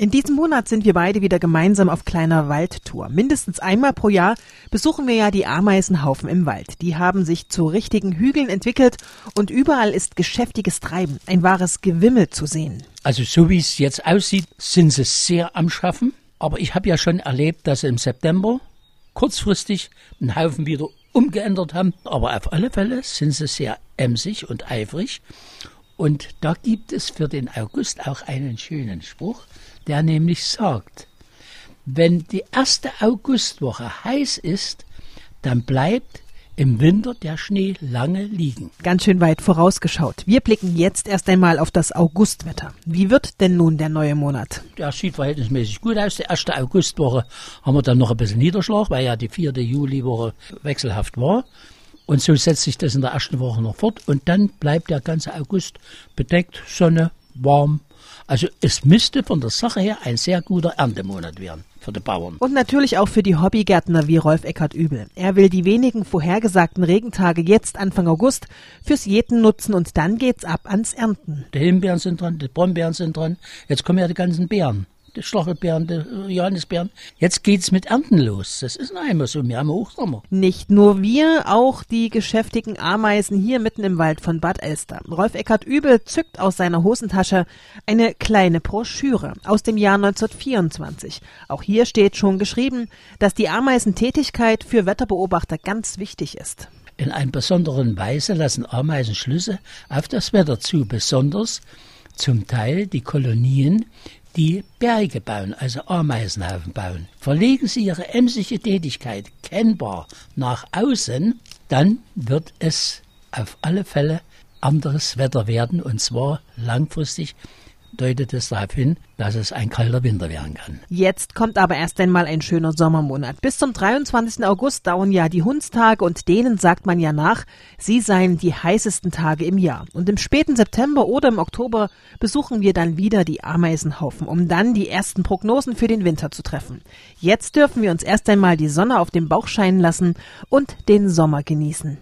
In diesem Monat sind wir beide wieder gemeinsam auf kleiner Waldtour. Mindestens einmal pro Jahr besuchen wir ja die Ameisenhaufen im Wald. Die haben sich zu richtigen Hügeln entwickelt und überall ist geschäftiges Treiben, ein wahres Gewimmel zu sehen. Also so wie es jetzt aussieht, sind sie sehr am Schaffen. Aber ich habe ja schon erlebt, dass sie im September kurzfristig einen Haufen wieder umgeändert haben. Aber auf alle Fälle sind sie sehr emsig und eifrig. Und da gibt es für den August auch einen schönen Spruch, der nämlich sagt, wenn die erste Augustwoche heiß ist, dann bleibt im Winter der Schnee lange liegen. Ganz schön weit vorausgeschaut. Wir blicken jetzt erst einmal auf das Augustwetter. Wie wird denn nun der neue Monat? Der sieht verhältnismäßig gut aus. Die erste Augustwoche haben wir dann noch ein bisschen Niederschlag, weil ja die vierte Juliwoche wechselhaft war. Und so setzt sich das in der ersten Woche noch fort. Und dann bleibt der ganze August bedeckt, Sonne, warm. Also es müsste von der Sache her ein sehr guter Erntemonat werden für die Bauern. Und natürlich auch für die Hobbygärtner wie Rolf Eckert Übel. Er will die wenigen vorhergesagten Regentage jetzt Anfang August fürs Jäten nutzen und dann geht's ab ans Ernten. Die Himbeeren sind dran, die Brombeeren sind dran. Jetzt kommen ja die ganzen Beeren die Stachelbeeren, die Johannisbeeren. Jetzt geht's mit Ernten los. Das ist noch einmal so. Wir haben Hochsommer. Nicht nur wir, auch die geschäftigen Ameisen hier mitten im Wald von Bad Elster. Rolf Eckert Übel zückt aus seiner Hosentasche eine kleine Broschüre aus dem Jahr 1924. Auch hier steht schon geschrieben, dass die Ameisentätigkeit für Wetterbeobachter ganz wichtig ist. In einer besonderen Weise lassen Ameisen Schlüsse auf das Wetter zu, besonders zum Teil die Kolonien, die Berge bauen, also Ameisenhaufen bauen, verlegen sie ihre emsige Tätigkeit kennbar nach außen, dann wird es auf alle Fälle anderes Wetter werden und zwar langfristig deutet es darauf hin, dass es ein kalter Winter werden kann. Jetzt kommt aber erst einmal ein schöner Sommermonat. Bis zum 23. August dauern ja die Hundstage und denen sagt man ja nach, sie seien die heißesten Tage im Jahr. Und im späten September oder im Oktober besuchen wir dann wieder die Ameisenhaufen, um dann die ersten Prognosen für den Winter zu treffen. Jetzt dürfen wir uns erst einmal die Sonne auf dem Bauch scheinen lassen und den Sommer genießen.